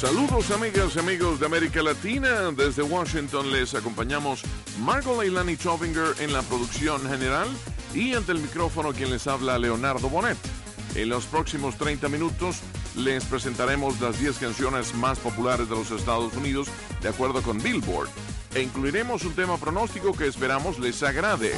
Saludos amigas y amigos de América Latina. Desde Washington les acompañamos Margot Leilani Chovinger en la producción general y ante el micrófono quien les habla Leonardo Bonet. En los próximos 30 minutos les presentaremos las 10 canciones más populares de los Estados Unidos de acuerdo con Billboard e incluiremos un tema pronóstico que esperamos les agrade.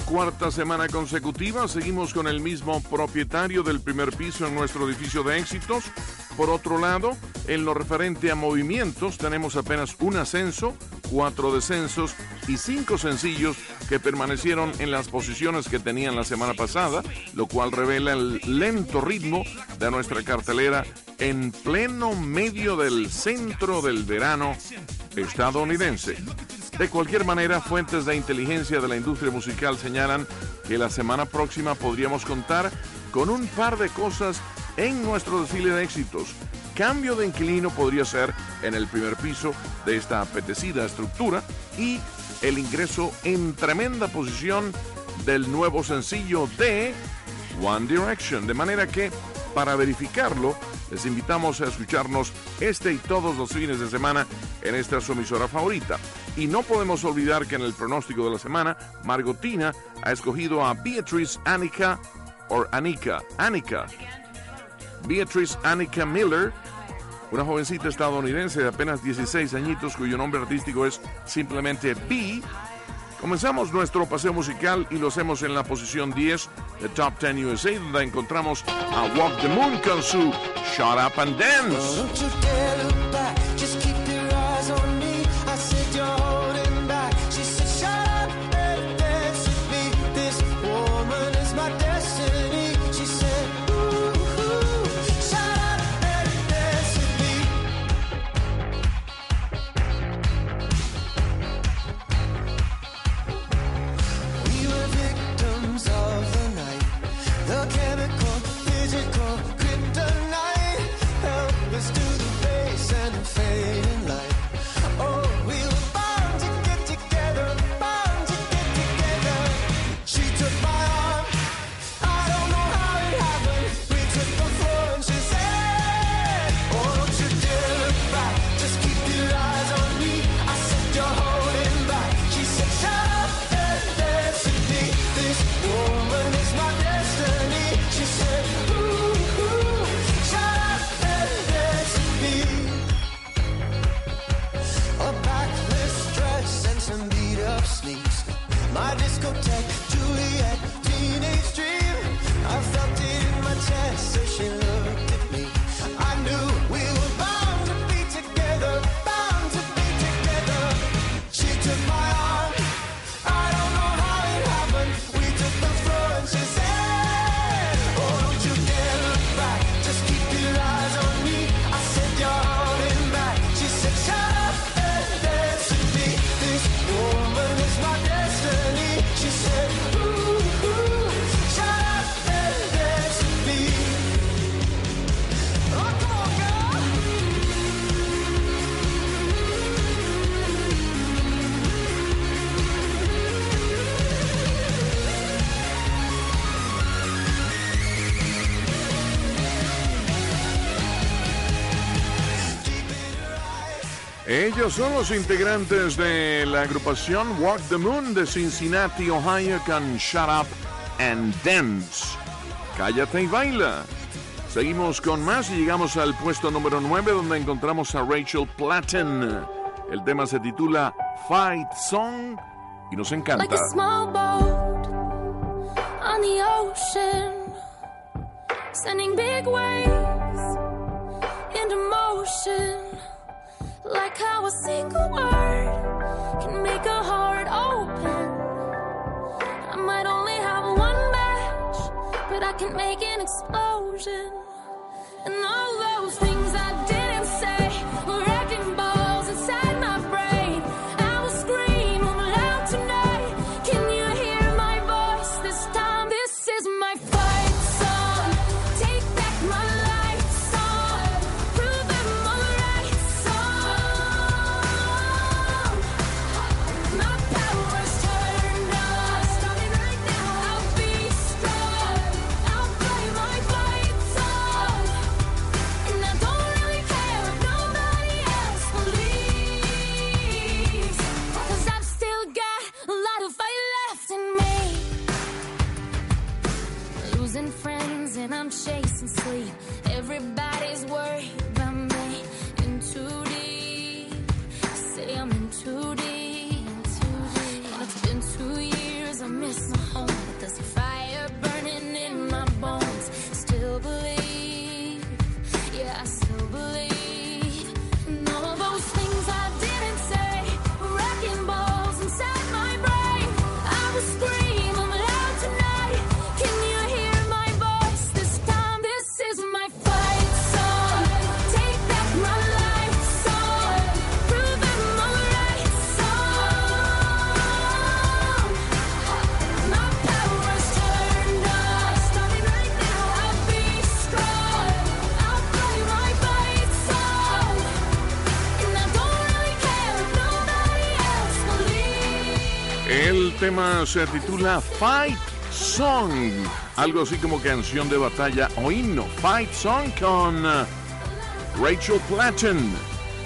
Cuarta semana consecutiva, seguimos con el mismo propietario del primer piso en nuestro edificio de éxitos. Por otro lado, en lo referente a movimientos, tenemos apenas un ascenso, cuatro descensos y cinco sencillos que permanecieron en las posiciones que tenían la semana pasada, lo cual revela el lento ritmo de nuestra cartelera en pleno medio del centro del verano estadounidense. De cualquier manera, fuentes de inteligencia de la industria musical señalan que la semana próxima podríamos contar con un par de cosas en nuestro desfile de éxitos. Cambio de inquilino podría ser en el primer piso de esta apetecida estructura y el ingreso en tremenda posición del nuevo sencillo de One Direction. De manera que, para verificarlo, les invitamos a escucharnos este y todos los fines de semana en esta su emisora favorita. Y no podemos olvidar que en el pronóstico de la semana, Margotina ha escogido a Beatrice Annika, o Annika, Annika, Beatrice Annika Miller, una jovencita estadounidense de apenas 16 añitos cuyo nombre artístico es simplemente B. Comenzamos nuestro paseo musical y lo hacemos en la posición 10 de Top 10 USA, donde encontramos a Walk the Moon con su Shut Up and Dance. son los integrantes de la agrupación Walk the Moon de Cincinnati, Ohio, con Shut Up and Dance. Cállate y baila. Seguimos con más y llegamos al puesto número 9 donde encontramos a Rachel Platten. El tema se titula Fight Song y nos encanta. Like on the ocean, sending big waves into motion. Like how a single word can make a heart open. I might only have one match, but I can make an explosion. And all those things tema se titula Fight Song, algo así como canción de batalla o himno. Fight Song con uh, Rachel Platten,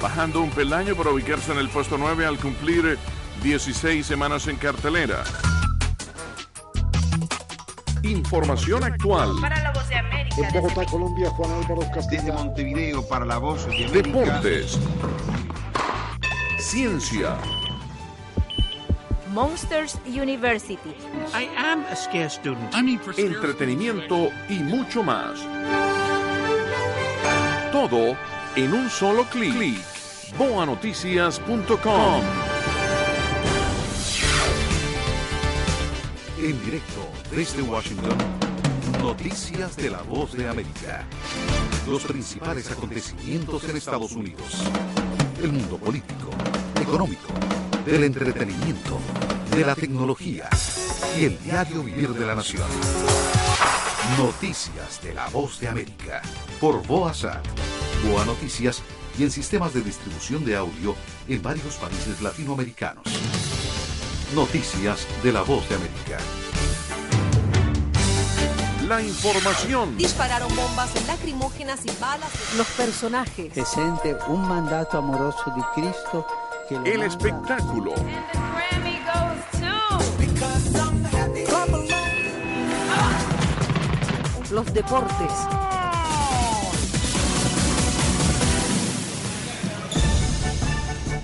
bajando un peldaño para ubicarse en el puesto 9 al cumplir 16 semanas en cartelera. Información actual, Para la voz de América. En Bogotá, Colombia, Juan Álvaro Desde Castilla. Montevideo para la voz de América. deportes, ciencia, Monsters University. I am a student. entretenimiento y mucho más. Todo en un solo clic. boanoticias.com. En directo desde Washington, noticias de la voz de América. Los principales acontecimientos en Estados Unidos. El mundo político, económico, del entretenimiento, de la tecnología y el diario vivir de la nación. Noticias de la voz de América. Por Boasat, Boa Noticias y en sistemas de distribución de audio en varios países latinoamericanos. Noticias de la voz de América. La información, Dispararon bombas lacrimógenas y balas. Los personajes. presente un mandato amoroso de Cristo el espectáculo. Los deportes.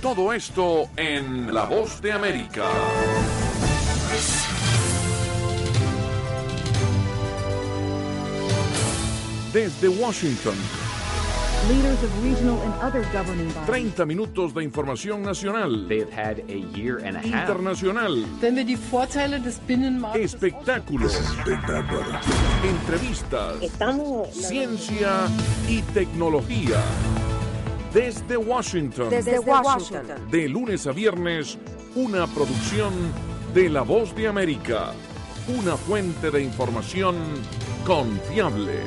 todo esto en La Voz de América. Desde Washington, 30 minutos de información nacional, They've had a year and a half. internacional, Wenn wir die Vorteile des Binnenmarktes espectáculos, entrevistas, ciencia y tecnología. Desde Washington, Desde Washington. de lunes a viernes, una producción de La Voz de América, una fuente de información confiable.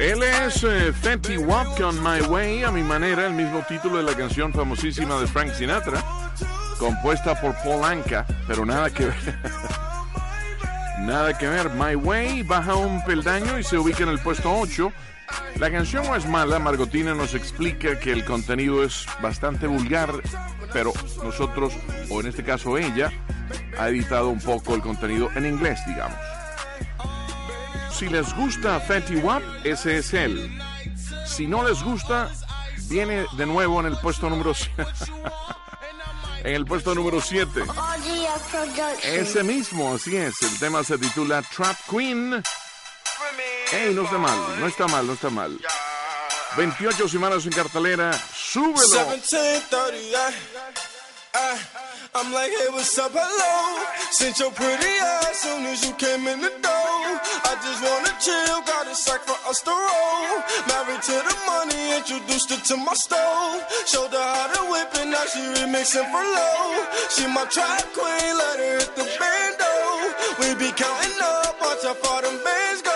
Él es eh, Fenty Wap con My Way, a mi manera, el mismo título de la canción famosísima de Frank Sinatra, compuesta por Paul Anka, pero nada que ver. nada que ver. My Way baja un peldaño y se ubica en el puesto 8. La canción no es mala, Margotina nos explica que el contenido es bastante vulgar, pero nosotros, o en este caso ella, ha editado un poco el contenido en inglés, digamos. Si les gusta Fetty Wap, ese es él. Si no les gusta, viene de nuevo en el puesto número en el puesto número 7. Ese mismo, así es. El tema se titula Trap Queen. Ey, no está mal, no está mal, no está mal. 28 semanas en cartelera, súbelo. I'm like, hey, what's up, hello? Since your pretty ass soon as you came in the door. I just wanna chill, got a sack for us to roll. Married to the money, introduced her to my stove. Showed her how to whip it, now she remixing for low. She my track queen, let her hit the bando. We be counting up, watch how far them bands go.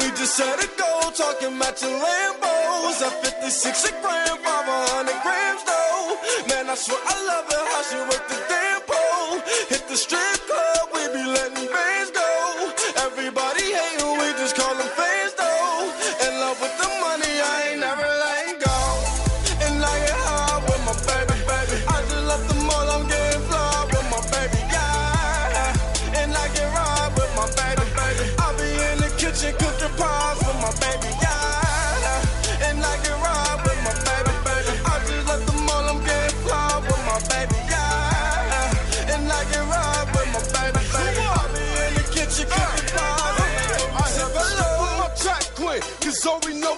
We just set a goal, talking matching Lambos. At 56 a gram, 500 grams though. Man, I swear I love it how she work the damn pole. Hit the strip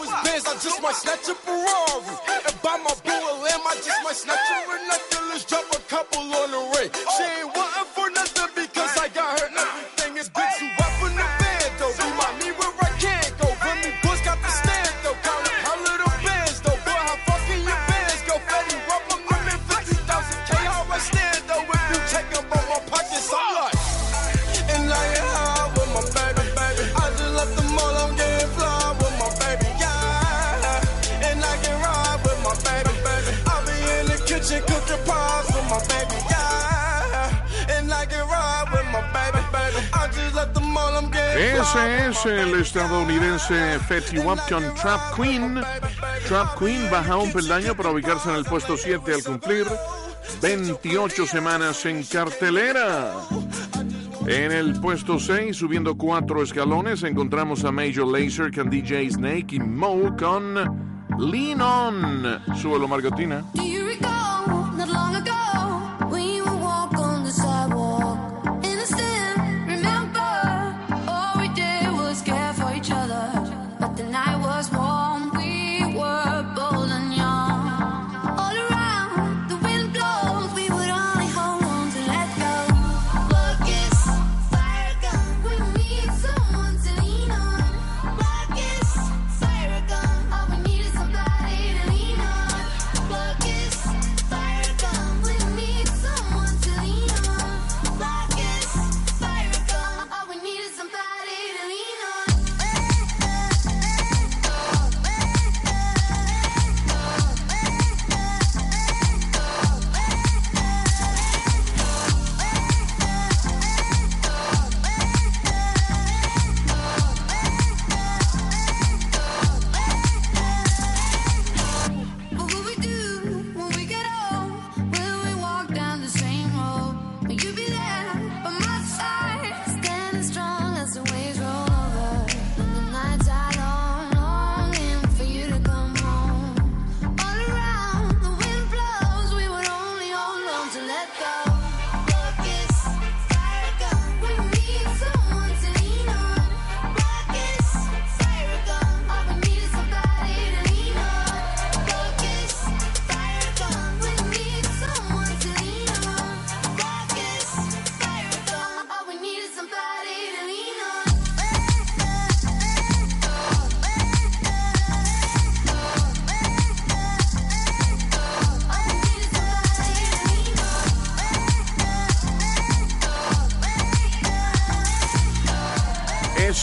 know Benz. I just might snatch a Ferrari and buy my boo a lamb. I just might snatch her a necklace, drop a couple on the ring. She ain't el estadounidense Fetty Wap con Trap Queen. Trap Queen baja un peldaño para ubicarse en el puesto 7 al cumplir 28 semanas en cartelera. En el puesto 6, subiendo cuatro escalones, encontramos a Major Lazer con DJ Snake y Mo con Lean On. Súbelo, Margotina.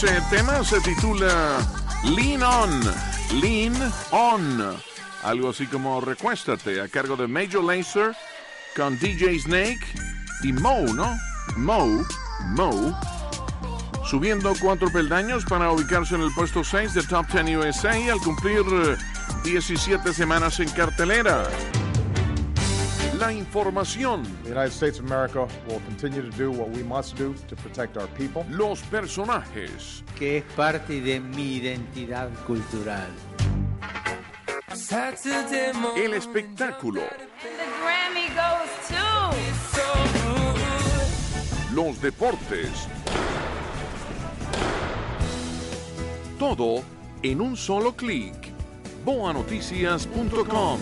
Ese tema se titula Lean On. Lean On. Algo así como Recuéstate, a cargo de Major Lazer con DJ Snake y Mo, ¿no? Mo, Mo. Subiendo cuatro peldaños para ubicarse en el puesto 6 de Top 10 USA al cumplir eh, 17 semanas en cartelera. La información. The United States of America will continue to do what we must do to protect our people. Los personajes. Que es parte de mi identidad cultural. El espectáculo. The Grammy goes to. Los deportes. Todo en un solo clic. Boanoticias.com.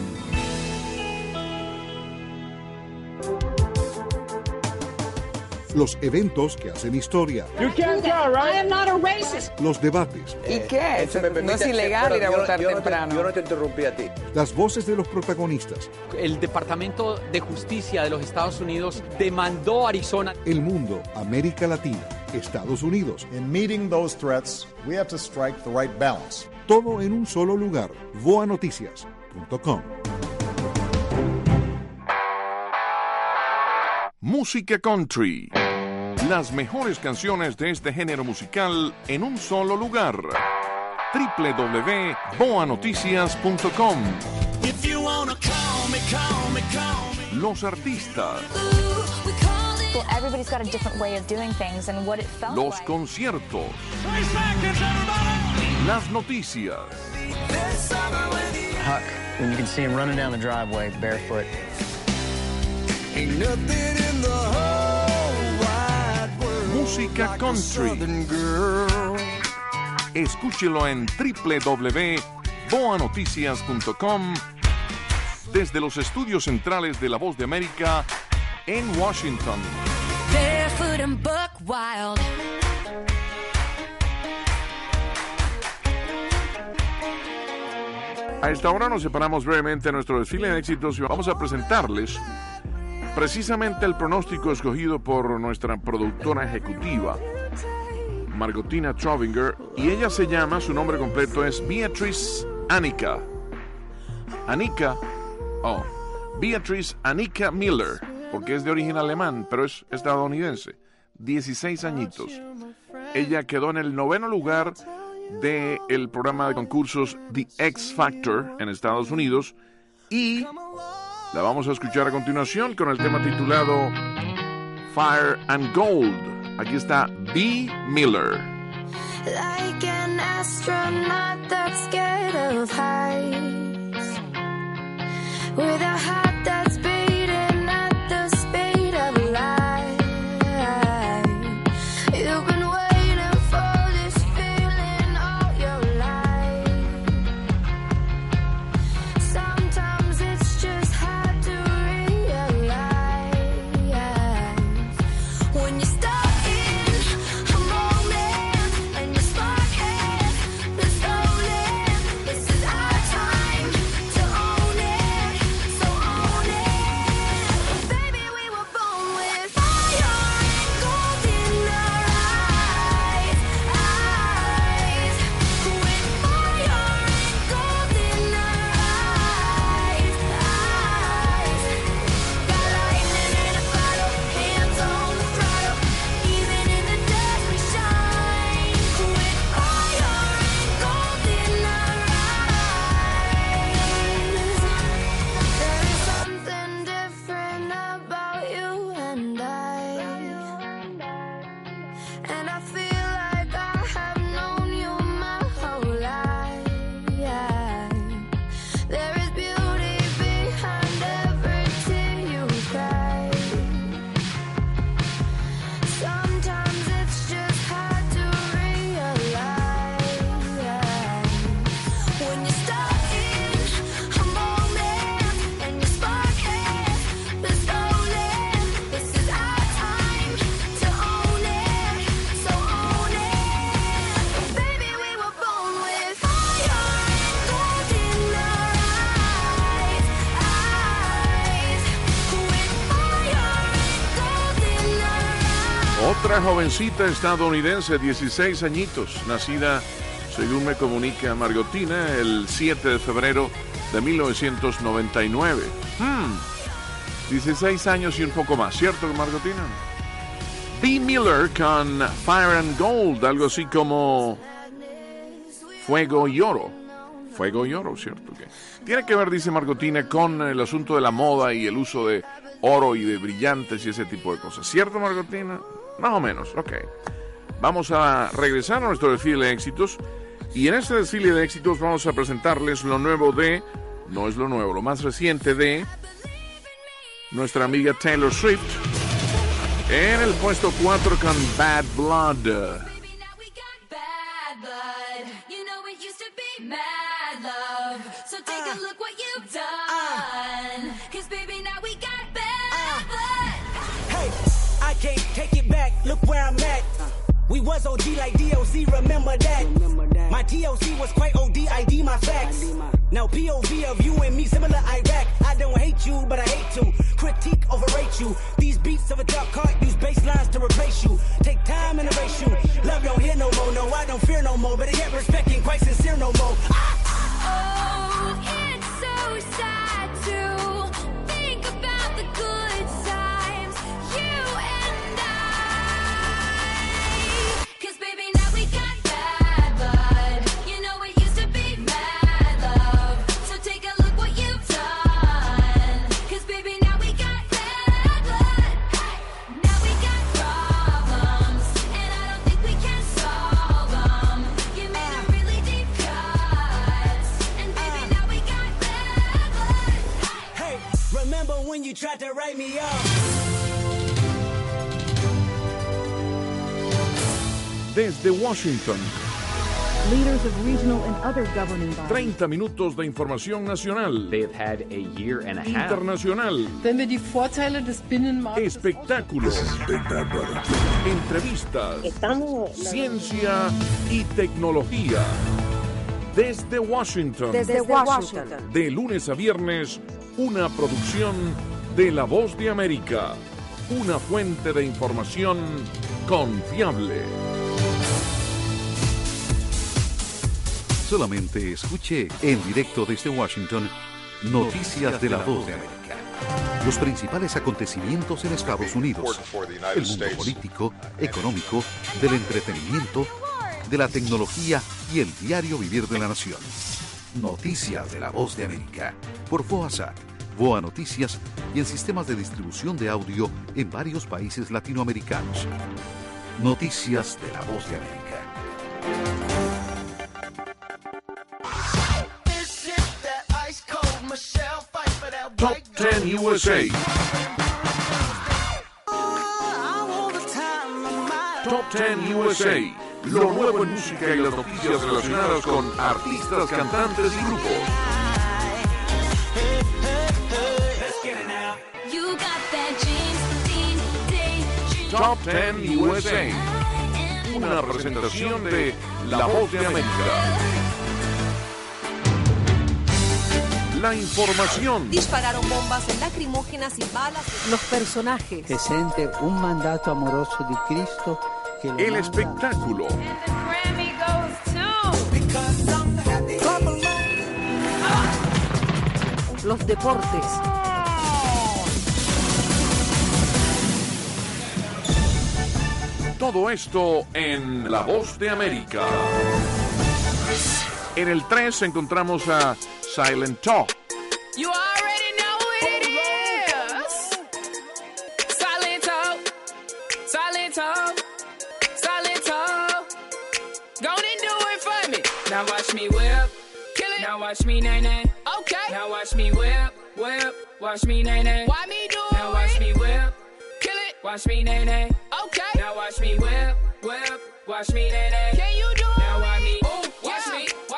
Los eventos que hacen historia. Los debates. ¿Y qué? no es ilegal ir a votar temprano. yo no te interrumpí a ti. Las voces de los protagonistas. El Departamento de Justicia de los Estados Unidos demandó a Arizona. El mundo, América Latina, Estados Unidos. In meeting those threats, we have to strike the right balance. Todo en un solo lugar. Boanoticias.com. Música country. Las mejores canciones de este género musical en un solo lugar. www.boanoticias.com. Los artistas. Well, everybody's got a different way of doing things and what it felt Los conciertos. Las noticias. Huck, when you can see him running down the driveway barefoot. Música a country. Escúchelo en www.boanoticias.com desde los estudios centrales de La Voz de América en Washington. Barefoot and buck wild. A esta hora nos separamos brevemente de nuestro desfile de éxitos y vamos a presentarles precisamente el pronóstico escogido por nuestra productora ejecutiva, Margotina Trovinger, y ella se llama, su nombre completo es Beatrice Annika. Annika, oh, Beatrice Annika Miller, porque es de origen alemán, pero es estadounidense, 16 añitos. Ella quedó en el noveno lugar del el programa de concursos The X Factor en Estados Unidos y la vamos a escuchar a continuación con el tema titulado Fire and Gold. Aquí está B. Miller. Like an astronaut that's scared heights. Jovencita estadounidense, 16 añitos, nacida, según me comunica Margotina, el 7 de febrero de 1999. Hmm, 16 años y un poco más, ¿cierto, Margotina? B. Miller con Fire and Gold, algo así como Fuego y Oro. Fuego y oro, ¿cierto? Tiene que ver, dice Margotina, con el asunto de la moda y el uso de oro y de brillantes y ese tipo de cosas. ¿Cierto, Margotina? Más o menos, ok. Vamos a regresar a nuestro desfile de éxitos. Y en este desfile de éxitos vamos a presentarles lo nuevo de, no es lo nuevo, lo más reciente de nuestra amiga Taylor Swift. En el puesto 4 con Bad Blood. Where I'm at. We was OG like DOC, remember that. My TOC was quite OD, ID my facts. Now POV of you and me, similar Iraq. I don't hate you, but I hate to critique, overrate you. These beats of a dark cart use bass lines to replace you. Take time and erase you. Love don't hear no more, no, I don't fear no more. But I get respect ain't quite sincere no more. Ah! Oh, it's so sad to think about the good Washington, Leaders of regional and other governing bodies. 30 minutos de información nacional, had a year and a half. internacional, espectáculos, entrevistas, ciencia y tecnología. Desde Washington, Desde Washington. de lunes a viernes, una producción de La Voz de América, una fuente de información confiable. Solamente escuche en directo desde Washington Noticias de la Voz de América. Los principales acontecimientos en Estados Unidos, el mundo político, económico, del entretenimiento, de la tecnología y el diario vivir de la nación. Noticias de la Voz de América por FOASAT, VOA Noticias y en sistemas de distribución de audio en varios países latinoamericanos. Noticias de la Voz de América. 10 USA. Top 10 USA. Lo nuevo en música y las noticias relacionadas con artistas, cantantes y grupos. Top 10 USA. Una presentación de La Voz de América. La información, Dispararon bombas lacrimógenas y balas. Los personajes. che sente un mandato amoroso di Cristo lo el manda espectáculo, to. Los deportes. todo esto en La Voz de América. En el 3 encontramos a Silent Talk. You already know who it is. Silent talk, silent talk, silent talk. Go on and do it for me. Now watch me whip, kill it. Now watch me nay nay. Okay. Now watch me whip, whip. Watch me nay nay. Why me do it? Now watch me whip, kill it. Watch me nay nay. Okay. Now watch me whip, whip. Watch me nay nay. Can you do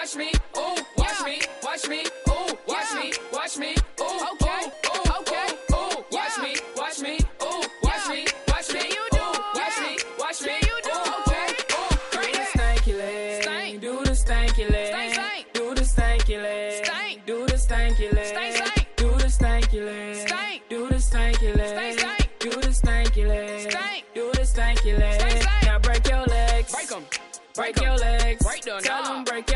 watch me, ooh, watch me, watch me, ooh, watch me, watch me, ooh, okay, ooh, okay, ooh, ooh watch me, watch me, ooh, watch me, watch me, you do, ooh, watch me, watch me, you do, ooh, okay, ooh, great. Do the stanky leg, stank. do the stanky leg, stank, do the stanky leg, stank, do the stanky leg, stank, do the stanky leg, stank, do the stanky leg, stank, do the stanky leg, stank, do the stanky leg, now break your legs, break 'em, break, break your legs, break them, tell 'em break.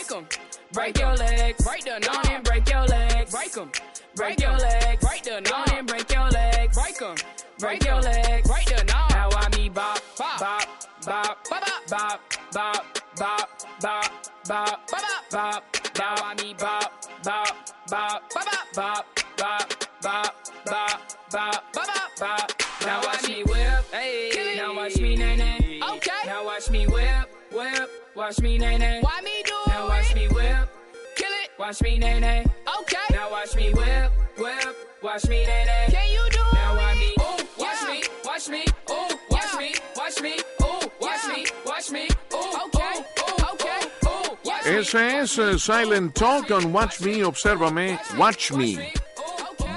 Break them. Break your legs. Break them. Go on and break your legs. Break them. Break your legs. Break them. Go on and break your legs. Break them. Break your legs. Break them. Now I me bop, bop, bop, bop, bop, bop, bop, bop, bop, bop, bop, bop, Now I me bop, bop, bop, bop, bop, bop, bop, bop, bop, bop, bop. Now watch me whip, hey. Now watch me nay nay. Okay. Now watch me whip, whip. Watch me nay nay. Why me do Now watch me whip. Kill it. Watch me nay nay. Okay. Now watch me whip, whip. Watch me nay nay. Can you do now watch me. Ooh, watch me, watch me. Ooh, watch me, watch me. Ooh, watch me, watch me. Ooh, okay, ooh, okay, ooh, watch me. Ese es eh, Silent Talk con Watch Me, Obsérvame, Watch Me.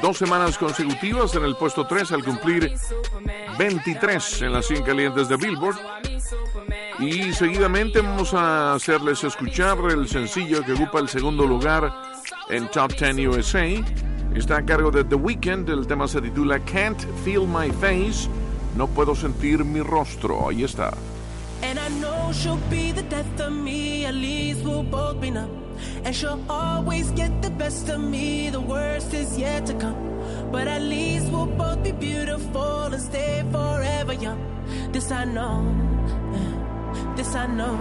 Dos semanas consecutivas en el puesto 3 al cumplir 23 en las 100 calientes de Billboard. Y seguidamente vamos a hacerles escuchar el sencillo que ocupa el segundo lugar en Top 10 USA. Está a cargo de The Weeknd. El tema se titula Can't Feel My Face. No puedo sentir mi rostro. Ahí está. And I know she'll be the death of me, at least we'll both be numb. And she'll always get the best of me, the worst is yet to come. But at least we'll both be beautiful and stay forever young. This I know, this I know.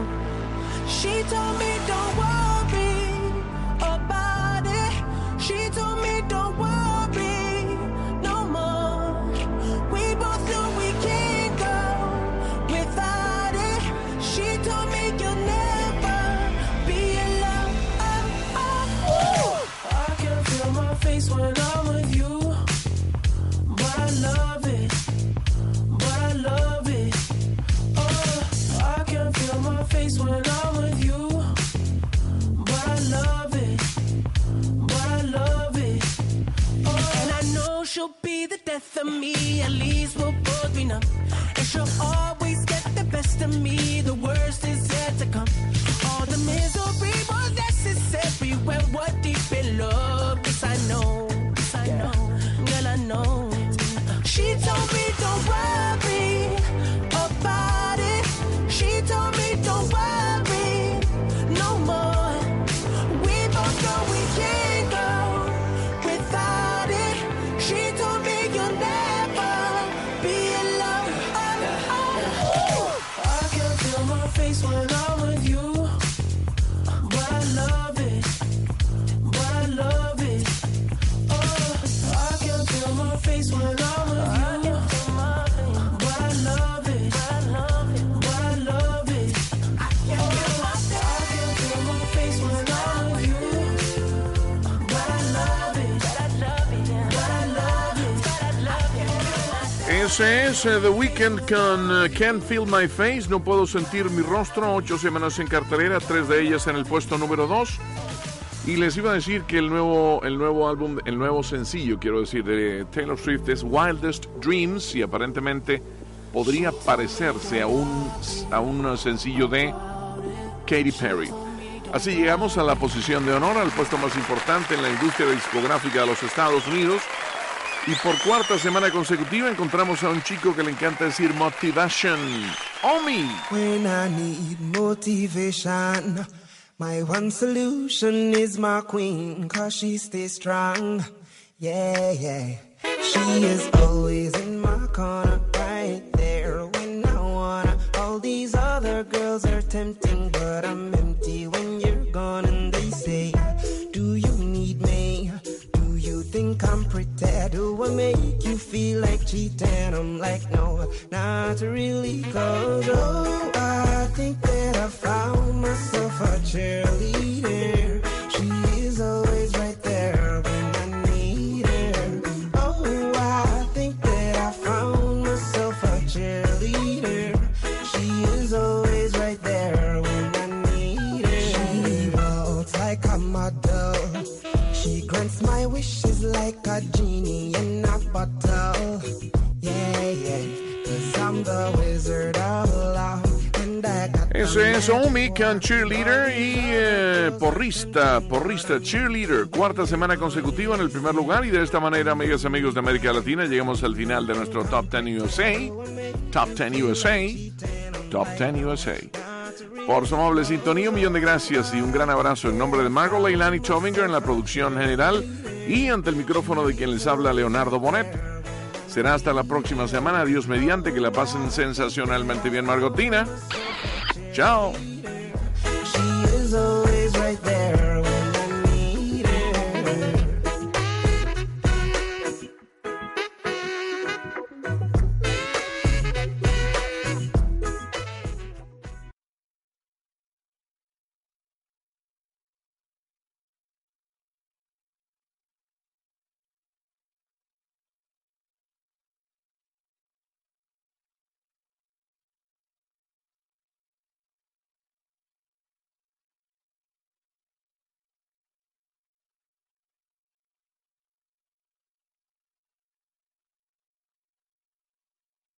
She told me don't worry about it. She told me don't worry she'll be the death of me. At least we'll both be numb. And she'll always get the best of me. The worst is yet to come. All the misery was necessary when we're deep in love. Yes, I know. es eh, The Weeknd con eh, Can't Feel My Face, No Puedo Sentir Mi Rostro, ocho semanas en cartelera, tres de ellas en el puesto número 2. Y les iba a decir que el nuevo, el nuevo álbum, el nuevo sencillo, quiero decir, de Taylor Swift es Wildest Dreams y aparentemente podría parecerse a un, a un sencillo de Katy Perry. Así llegamos a la posición de honor, al puesto más importante en la industria discográfica de los Estados Unidos. Y por cuarta semana consecutiva encontramos a un chico que le encanta decir motivation. Omi. When I need motivation, my one solution is my queen, cause she stays strong. Yeah, yeah. She is always in my corner, con Cheerleader y eh, Porrista, Porrista, Cheerleader, cuarta semana consecutiva en el primer lugar y de esta manera, amigas y amigos de América Latina, llegamos al final de nuestro Top 10 USA, Top 10 USA, Top 10 USA. Por su amable sintonía, un millón de gracias y un gran abrazo en nombre de Margot Leilani Tominger en la producción general y ante el micrófono de quien les habla Leonardo Bonet. Será hasta la próxima semana. Dios mediante que la pasen sensacionalmente bien, Margotina. Chao.